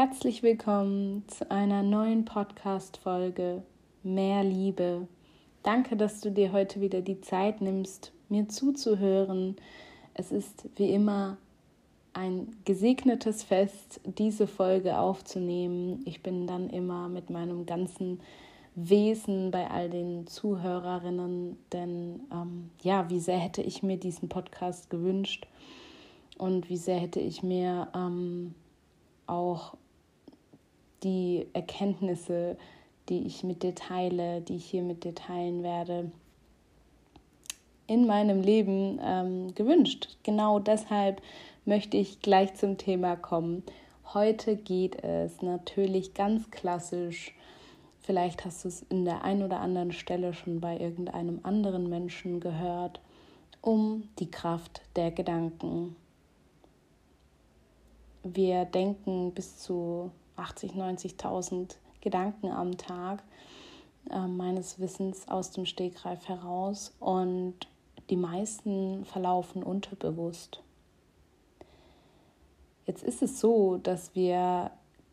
Herzlich willkommen zu einer neuen Podcast-Folge Mehr Liebe. Danke, dass du dir heute wieder die Zeit nimmst, mir zuzuhören. Es ist wie immer ein gesegnetes Fest, diese Folge aufzunehmen. Ich bin dann immer mit meinem ganzen Wesen bei all den Zuhörerinnen, denn ähm, ja, wie sehr hätte ich mir diesen Podcast gewünscht und wie sehr hätte ich mir ähm, auch die Erkenntnisse, die ich mit dir teile, die ich hier mit dir teilen werde, in meinem Leben ähm, gewünscht. Genau deshalb möchte ich gleich zum Thema kommen. Heute geht es natürlich ganz klassisch. Vielleicht hast du es in der einen oder anderen Stelle schon bei irgendeinem anderen Menschen gehört, um die Kraft der Gedanken wir denken bis zu 80, 90.000 Gedanken am Tag, äh, meines Wissens aus dem Stegreif heraus. Und die meisten verlaufen unterbewusst. Jetzt ist es so, dass wir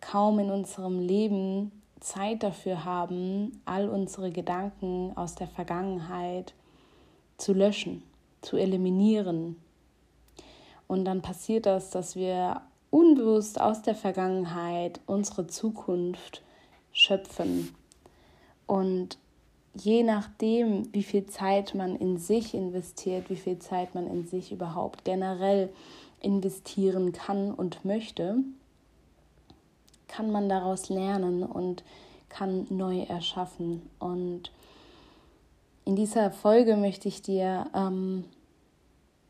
kaum in unserem Leben Zeit dafür haben, all unsere Gedanken aus der Vergangenheit zu löschen, zu eliminieren. Und dann passiert das, dass wir unbewusst aus der Vergangenheit unsere Zukunft schöpfen. Und je nachdem, wie viel Zeit man in sich investiert, wie viel Zeit man in sich überhaupt generell investieren kann und möchte, kann man daraus lernen und kann neu erschaffen. Und in dieser Folge möchte ich dir ähm,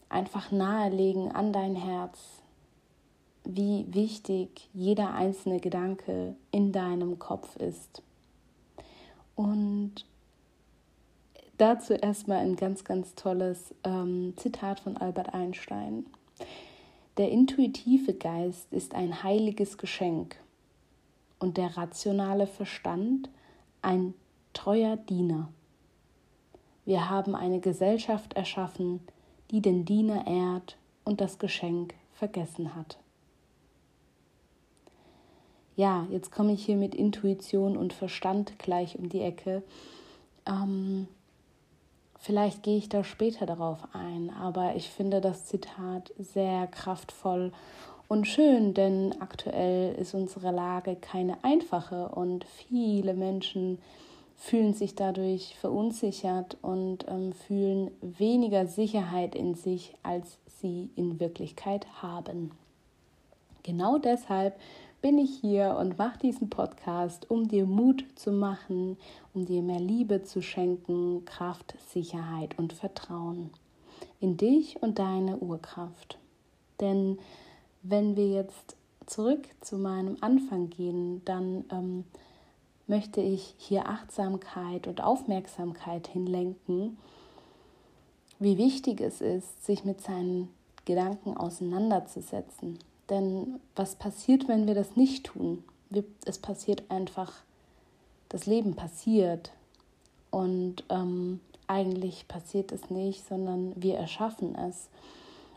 einfach nahelegen an dein Herz, wie wichtig jeder einzelne Gedanke in deinem Kopf ist. Und dazu erstmal ein ganz, ganz tolles ähm, Zitat von Albert Einstein. Der intuitive Geist ist ein heiliges Geschenk und der rationale Verstand ein treuer Diener. Wir haben eine Gesellschaft erschaffen, die den Diener ehrt und das Geschenk vergessen hat ja, jetzt komme ich hier mit Intuition und Verstand gleich um die Ecke. Ähm, vielleicht gehe ich da später darauf ein, aber ich finde das Zitat sehr kraftvoll und schön, denn aktuell ist unsere Lage keine einfache und viele Menschen fühlen sich dadurch verunsichert und ähm, fühlen weniger Sicherheit in sich, als sie in Wirklichkeit haben. Genau deshalb bin ich hier und mache diesen Podcast, um dir Mut zu machen, um dir mehr Liebe zu schenken, Kraft, Sicherheit und Vertrauen in dich und deine Urkraft. Denn wenn wir jetzt zurück zu meinem Anfang gehen, dann ähm, möchte ich hier Achtsamkeit und Aufmerksamkeit hinlenken, wie wichtig es ist, sich mit seinen Gedanken auseinanderzusetzen. Denn was passiert, wenn wir das nicht tun? Es passiert einfach, das Leben passiert. Und ähm, eigentlich passiert es nicht, sondern wir erschaffen es.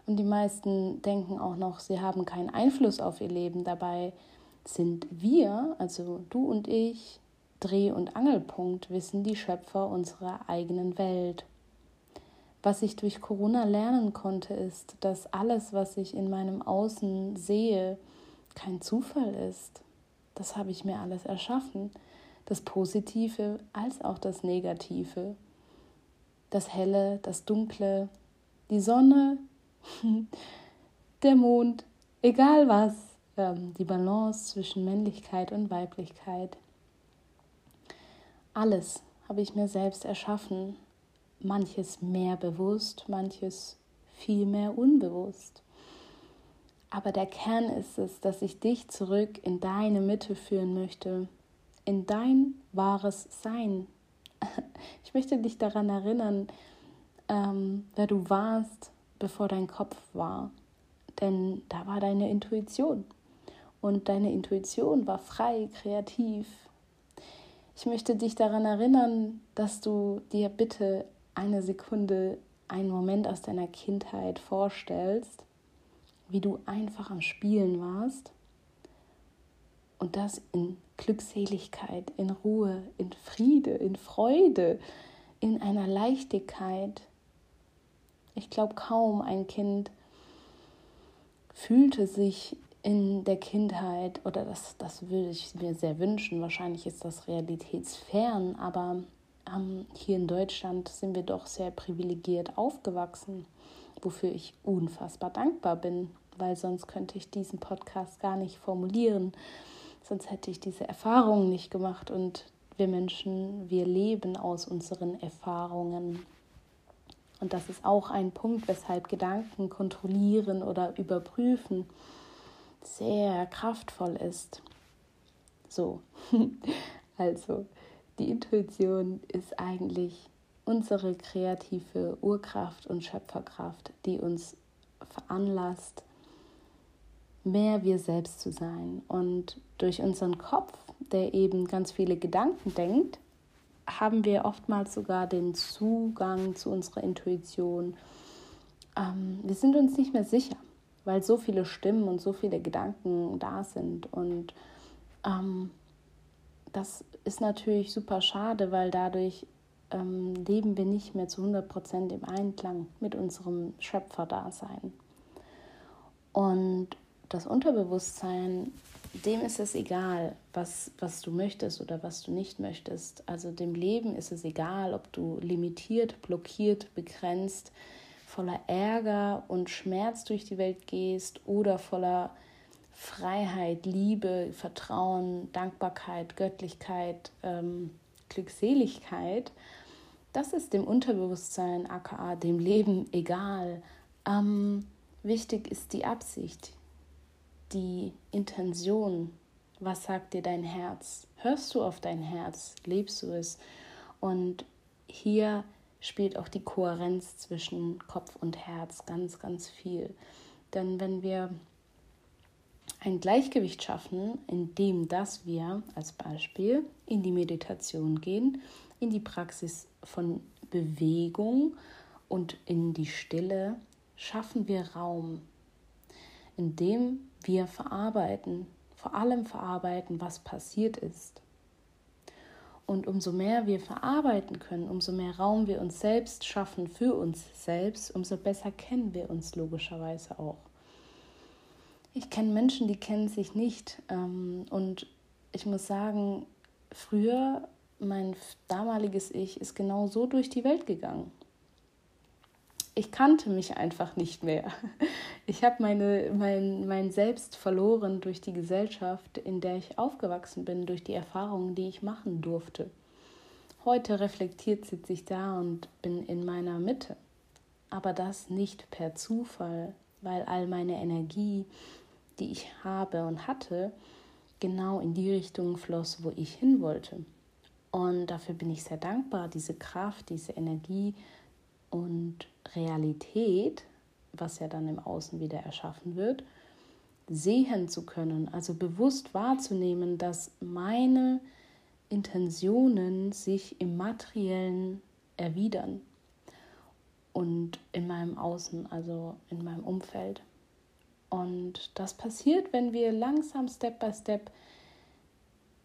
Und die meisten denken auch noch, sie haben keinen Einfluss auf ihr Leben. Dabei sind wir, also du und ich, Dreh- und Angelpunkt, wissen die Schöpfer unserer eigenen Welt. Was ich durch Corona lernen konnte, ist, dass alles, was ich in meinem Außen sehe, kein Zufall ist. Das habe ich mir alles erschaffen. Das Positive als auch das Negative. Das Helle, das Dunkle, die Sonne, der Mond, egal was. Ähm, die Balance zwischen Männlichkeit und Weiblichkeit. Alles habe ich mir selbst erschaffen manches mehr bewusst, manches viel mehr unbewusst. Aber der Kern ist es, dass ich dich zurück in deine Mitte führen möchte, in dein wahres Sein. Ich möchte dich daran erinnern, ähm, wer du warst, bevor dein Kopf war. Denn da war deine Intuition. Und deine Intuition war frei, kreativ. Ich möchte dich daran erinnern, dass du dir bitte eine Sekunde einen Moment aus deiner Kindheit vorstellst, wie du einfach am Spielen warst Und das in Glückseligkeit, in Ruhe, in Friede, in Freude, in einer Leichtigkeit. Ich glaube kaum ein Kind fühlte sich in der Kindheit, oder das, das würde ich mir sehr wünschen, wahrscheinlich ist das realitätsfern, aber ähm, hier in Deutschland sind wir doch sehr privilegiert aufgewachsen, wofür ich unfassbar dankbar bin, weil sonst könnte ich diesen Podcast gar nicht formulieren, sonst hätte ich diese Erfahrungen nicht gemacht und wir Menschen, wir leben aus unseren Erfahrungen. Und das ist auch ein Punkt, weshalb Gedanken kontrollieren oder überprüfen sehr kraftvoll ist. So, also die Intuition ist eigentlich unsere kreative Urkraft und Schöpferkraft, die uns veranlasst, mehr wir selbst zu sein. Und durch unseren Kopf, der eben ganz viele Gedanken denkt, haben wir oftmals sogar den Zugang zu unserer Intuition. Ähm, wir sind uns nicht mehr sicher, weil so viele Stimmen und so viele Gedanken da sind. Und ähm, das ist natürlich super schade, weil dadurch ähm, leben wir nicht mehr zu 100 Prozent im Einklang mit unserem Schöpferdasein. Und das Unterbewusstsein, dem ist es egal, was, was du möchtest oder was du nicht möchtest. Also dem Leben ist es egal, ob du limitiert, blockiert, begrenzt, voller Ärger und Schmerz durch die Welt gehst oder voller Freiheit, Liebe, Vertrauen, Dankbarkeit, Göttlichkeit, ähm, Glückseligkeit. Das ist dem Unterbewusstsein, aka dem Leben, egal. Ähm, wichtig ist die Absicht, die Intention. Was sagt dir dein Herz? Hörst du auf dein Herz? Lebst du es? Und hier spielt auch die Kohärenz zwischen Kopf und Herz ganz, ganz viel. Denn wenn wir ein Gleichgewicht schaffen, indem dass wir als Beispiel in die Meditation gehen, in die Praxis von Bewegung und in die Stille, schaffen wir Raum, indem wir verarbeiten, vor allem verarbeiten, was passiert ist. Und umso mehr wir verarbeiten können, umso mehr Raum wir uns selbst schaffen für uns selbst, umso besser kennen wir uns logischerweise auch. Ich kenne Menschen, die kennen sich nicht. Ähm, und ich muss sagen, früher, mein damaliges Ich ist genau so durch die Welt gegangen ich kannte mich einfach nicht mehr. Ich habe mein, mein Selbst verloren durch die Gesellschaft, in der ich aufgewachsen bin, durch die Erfahrungen, die ich machen durfte. Heute reflektiert sitze ich da und bin in meiner Mitte. Aber das nicht per Zufall, weil all meine Energie, die ich habe und hatte, genau in die Richtung floss, wo ich hin wollte. Und dafür bin ich sehr dankbar, diese Kraft, diese Energie und Realität, was ja dann im Außen wieder erschaffen wird, sehen zu können, also bewusst wahrzunehmen, dass meine Intentionen sich im materiellen erwidern und in meinem Außen, also in meinem Umfeld. Und das passiert, wenn wir langsam Step by Step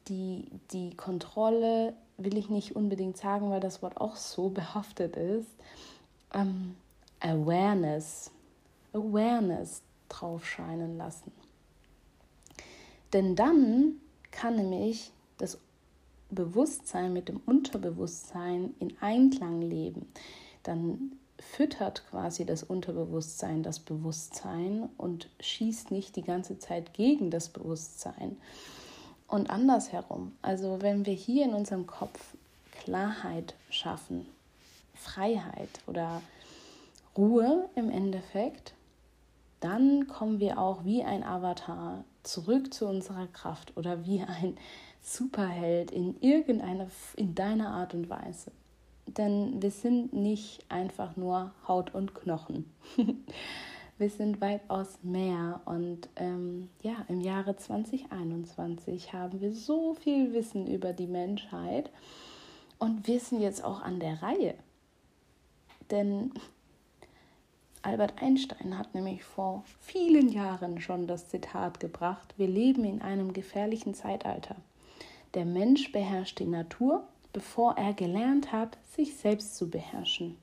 die, die Kontrolle, will ich nicht unbedingt sagen, weil das Wort auch so behaftet ist, ähm, Awareness, Awareness drauf scheinen lassen. Denn dann kann nämlich das Bewusstsein mit dem Unterbewusstsein in Einklang leben. Dann füttert quasi das Unterbewusstsein das Bewusstsein und schießt nicht die ganze Zeit gegen das Bewusstsein. Und andersherum, also wenn wir hier in unserem Kopf Klarheit schaffen, Freiheit oder Ruhe im Endeffekt, dann kommen wir auch wie ein Avatar zurück zu unserer Kraft oder wie ein Superheld in irgendeiner, in deiner Art und Weise. Denn wir sind nicht einfach nur Haut und Knochen. wir sind weitaus mehr. Und ähm, ja, im Jahre 2021 haben wir so viel Wissen über die Menschheit und wir sind jetzt auch an der Reihe. Denn Albert Einstein hat nämlich vor vielen Jahren schon das Zitat gebracht, wir leben in einem gefährlichen Zeitalter. Der Mensch beherrscht die Natur, bevor er gelernt hat, sich selbst zu beherrschen.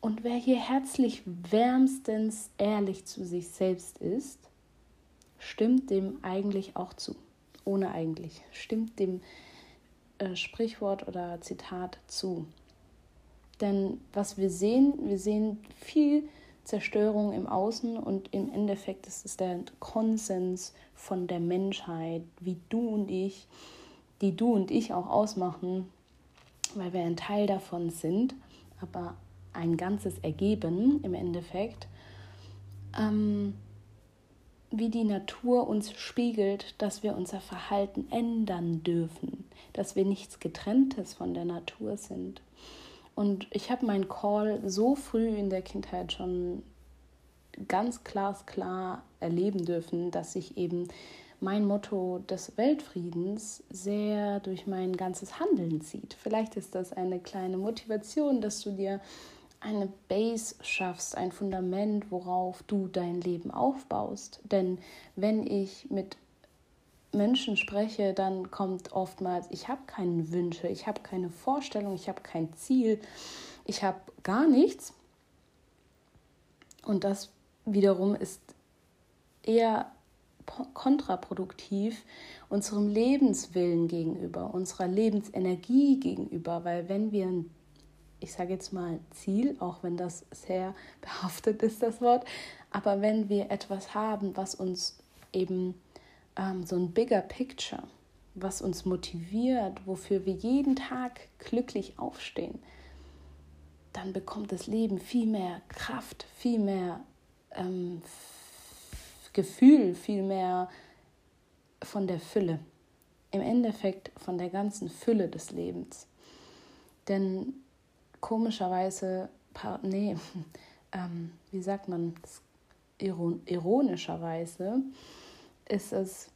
Und wer hier herzlich wärmstens ehrlich zu sich selbst ist, stimmt dem eigentlich auch zu. Ohne eigentlich. Stimmt dem äh, Sprichwort oder Zitat zu. Denn was wir sehen, wir sehen viel Zerstörung im Außen und im Endeffekt ist es der Konsens von der Menschheit, wie du und ich, die du und ich auch ausmachen, weil wir ein Teil davon sind, aber ein ganzes ergeben im Endeffekt, ähm, wie die Natur uns spiegelt, dass wir unser Verhalten ändern dürfen, dass wir nichts getrenntes von der Natur sind. Und ich habe meinen Call so früh in der Kindheit schon ganz glasklar erleben dürfen, dass ich eben mein Motto des Weltfriedens sehr durch mein ganzes Handeln zieht. Vielleicht ist das eine kleine Motivation, dass du dir eine Base schaffst, ein Fundament, worauf du dein Leben aufbaust. Denn wenn ich mit Menschen spreche, dann kommt oftmals, ich habe keine Wünsche, ich habe keine Vorstellung, ich habe kein Ziel, ich habe gar nichts. Und das wiederum ist eher kontraproduktiv unserem Lebenswillen gegenüber, unserer Lebensenergie gegenüber, weil wenn wir ein, ich sage jetzt mal Ziel, auch wenn das sehr behaftet ist, das Wort, aber wenn wir etwas haben, was uns eben ähm, so ein bigger picture, was uns motiviert, wofür wir jeden Tag glücklich aufstehen, dann bekommt das Leben viel mehr Kraft, viel mehr ähm, Gefühl, viel mehr von der Fülle. Im Endeffekt von der ganzen Fülle des Lebens. Denn komischerweise, nee, ähm, wie sagt man, ironischerweise ist es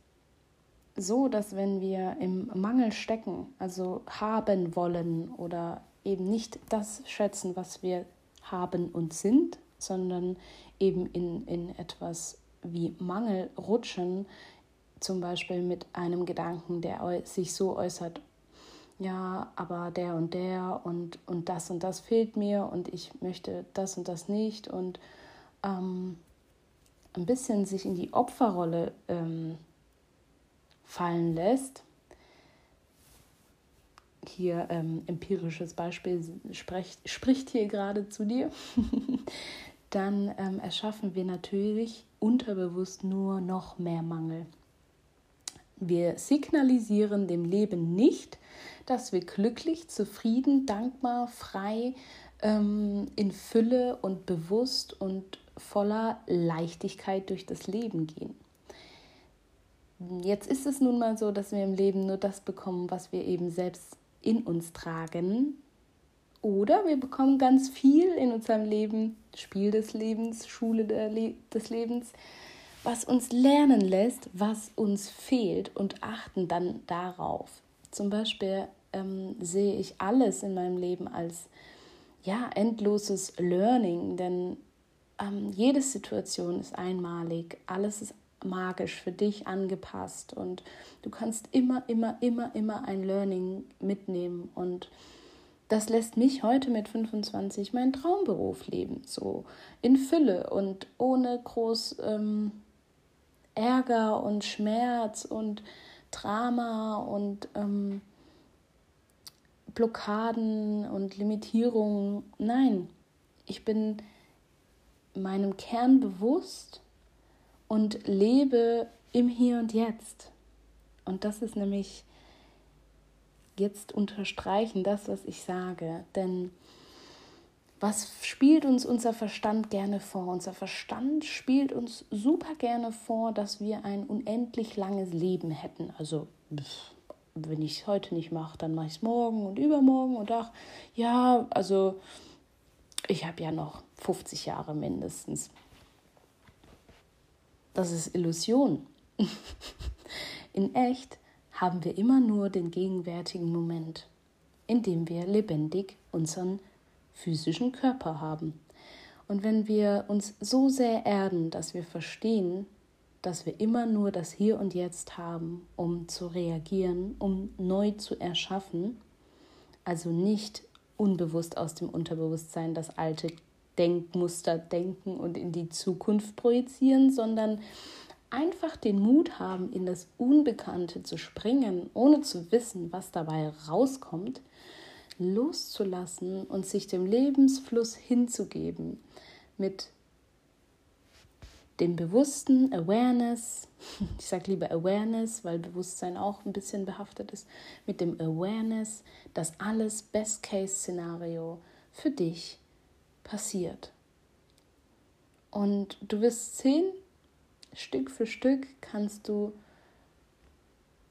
so, dass wenn wir im Mangel stecken, also haben wollen oder eben nicht das schätzen, was wir haben und sind, sondern eben in, in etwas wie Mangel rutschen, zum Beispiel mit einem Gedanken, der sich so äußert, ja, aber der und der und, und das und das fehlt mir und ich möchte das und das nicht und ähm, ein bisschen sich in die Opferrolle ähm, fallen lässt, hier ähm, empirisches Beispiel spricht, spricht hier gerade zu dir, dann ähm, erschaffen wir natürlich unterbewusst nur noch mehr Mangel. Wir signalisieren dem Leben nicht, dass wir glücklich, zufrieden, dankbar, frei, ähm, in Fülle und bewusst und voller Leichtigkeit durch das Leben gehen. Jetzt ist es nun mal so, dass wir im Leben nur das bekommen, was wir eben selbst in uns tragen. Oder wir bekommen ganz viel in unserem Leben, Spiel des Lebens, Schule des Lebens, was uns lernen lässt, was uns fehlt und achten dann darauf. Zum Beispiel ähm, sehe ich alles in meinem Leben als ja endloses Learning, denn ähm, jede Situation ist einmalig, alles ist magisch für dich angepasst und du kannst immer, immer, immer, immer ein Learning mitnehmen und das lässt mich heute mit 25 meinen Traumberuf leben, so in Fülle und ohne groß ähm, Ärger und Schmerz und Drama und ähm, Blockaden und Limitierungen. Nein, ich bin meinem Kern bewusst und lebe im Hier und Jetzt. Und das ist nämlich jetzt unterstreichen, das, was ich sage. Denn was spielt uns unser Verstand gerne vor? Unser Verstand spielt uns super gerne vor, dass wir ein unendlich langes Leben hätten. Also, wenn ich es heute nicht mache, dann mache ich es morgen und übermorgen und ach, ja, also ich habe ja noch 50 Jahre mindestens. Das ist Illusion. In echt haben wir immer nur den gegenwärtigen Moment, in dem wir lebendig unseren physischen Körper haben. Und wenn wir uns so sehr erden, dass wir verstehen, dass wir immer nur das Hier und Jetzt haben, um zu reagieren, um neu zu erschaffen, also nicht unbewusst aus dem Unterbewusstsein das alte Denkmuster denken und in die Zukunft projizieren, sondern einfach den Mut haben, in das Unbekannte zu springen, ohne zu wissen, was dabei rauskommt, loszulassen und sich dem Lebensfluss hinzugeben mit dem bewussten Awareness, ich sage lieber Awareness, weil Bewusstsein auch ein bisschen behaftet ist, mit dem Awareness, dass alles Best-Case-Szenario für dich passiert. Und du wirst sehen, Stück für Stück kannst du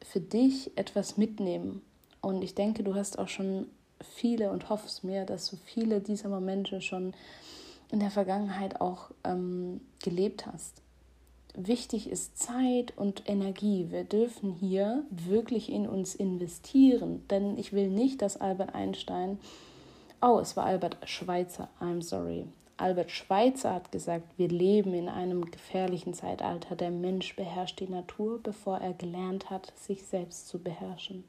für dich etwas mitnehmen. Und ich denke, du hast auch schon viele und hoffst mir, dass du viele dieser Momente schon in der Vergangenheit auch ähm, gelebt hast. Wichtig ist Zeit und Energie. Wir dürfen hier wirklich in uns investieren, denn ich will nicht, dass Albert Einstein, oh, es war Albert Schweitzer, I'm sorry, Albert Schweitzer hat gesagt, wir leben in einem gefährlichen Zeitalter. Der Mensch beherrscht die Natur, bevor er gelernt hat, sich selbst zu beherrschen.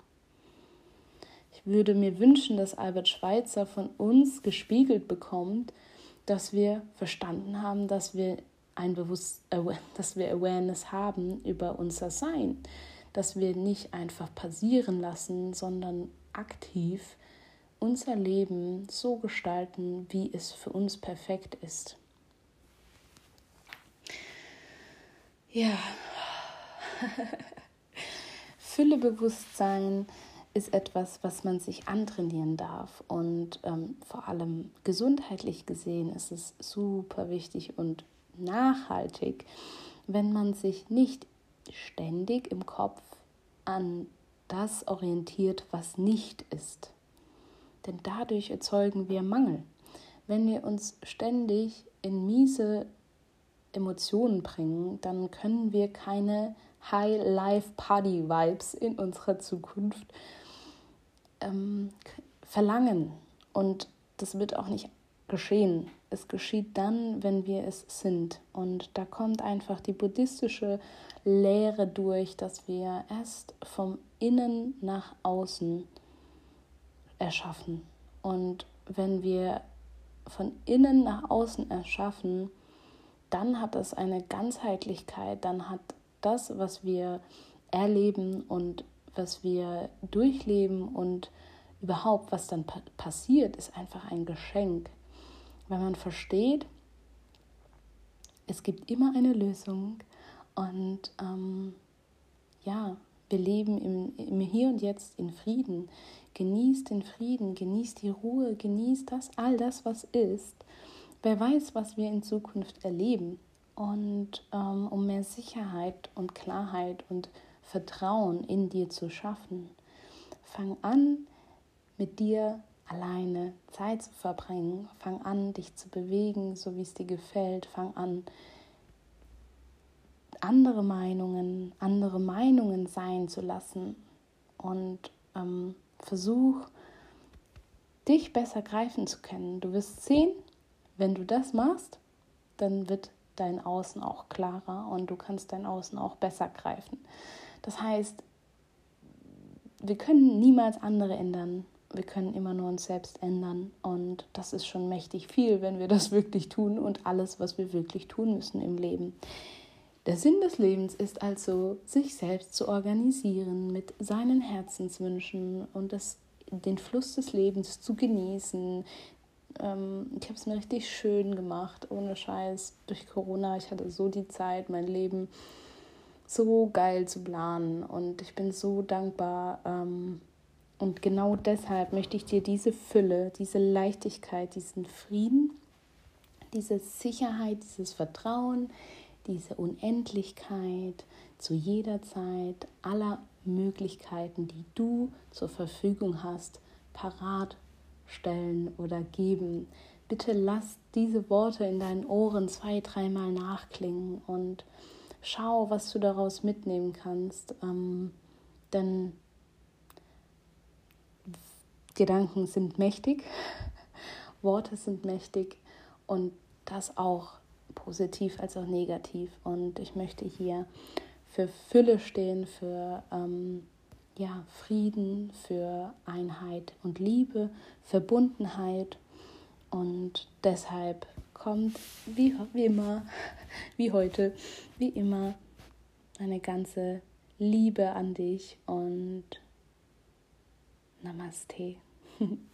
Ich würde mir wünschen, dass Albert Schweitzer von uns gespiegelt bekommt, dass wir verstanden haben, dass wir ein Bewusst dass wir Awareness haben über unser Sein, dass wir nicht einfach passieren lassen, sondern aktiv unser Leben so gestalten, wie es für uns perfekt ist. Ja, Füllebewusstsein ist etwas, was man sich antrainieren darf. Und ähm, vor allem gesundheitlich gesehen ist es super wichtig und nachhaltig, wenn man sich nicht ständig im Kopf an das orientiert, was nicht ist denn dadurch erzeugen wir Mangel. Wenn wir uns ständig in miese Emotionen bringen, dann können wir keine High-Life-Party-Vibes in unserer Zukunft ähm, verlangen. Und das wird auch nicht geschehen. Es geschieht dann, wenn wir es sind. Und da kommt einfach die buddhistische Lehre durch, dass wir erst vom Innen nach außen erschaffen. Und wenn wir von innen nach außen erschaffen, dann hat das eine Ganzheitlichkeit, dann hat das, was wir erleben und was wir durchleben und überhaupt, was dann passiert, ist einfach ein Geschenk. Wenn man versteht, es gibt immer eine Lösung und ähm, ja, wir leben im, im Hier und Jetzt in Frieden. Genießt den Frieden, genießt die Ruhe, genießt das, all das, was ist. Wer weiß, was wir in Zukunft erleben. Und ähm, um mehr Sicherheit und Klarheit und Vertrauen in dir zu schaffen, fang an, mit dir alleine Zeit zu verbringen. Fang an, dich zu bewegen, so wie es dir gefällt. Fang an, andere Meinungen, andere Meinungen sein zu lassen und ähm, versuch, dich besser greifen zu können. Du wirst sehen, wenn du das machst, dann wird dein Außen auch klarer und du kannst dein Außen auch besser greifen. Das heißt, wir können niemals andere ändern. Wir können immer nur uns selbst ändern. Und das ist schon mächtig viel, wenn wir das wirklich tun und alles, was wir wirklich tun müssen im Leben. Der Sinn des Lebens ist also, sich selbst zu organisieren mit seinen Herzenswünschen und das, den Fluss des Lebens zu genießen. Ähm, ich habe es mir richtig schön gemacht, ohne Scheiß, durch Corona. Ich hatte so die Zeit, mein Leben so geil zu planen und ich bin so dankbar. Ähm, und genau deshalb möchte ich dir diese Fülle, diese Leichtigkeit, diesen Frieden, diese Sicherheit, dieses Vertrauen, diese Unendlichkeit zu jeder Zeit aller Möglichkeiten, die du zur Verfügung hast, parat stellen oder geben. Bitte lass diese Worte in deinen Ohren zwei, dreimal nachklingen und schau, was du daraus mitnehmen kannst. Ähm, denn Gedanken sind mächtig, Worte sind mächtig und das auch positiv als auch negativ. Und ich möchte hier für Fülle stehen, für ähm, ja, Frieden, für Einheit und Liebe, Verbundenheit. Und deshalb kommt wie, wie immer, wie heute, wie immer, eine ganze Liebe an dich und Namaste.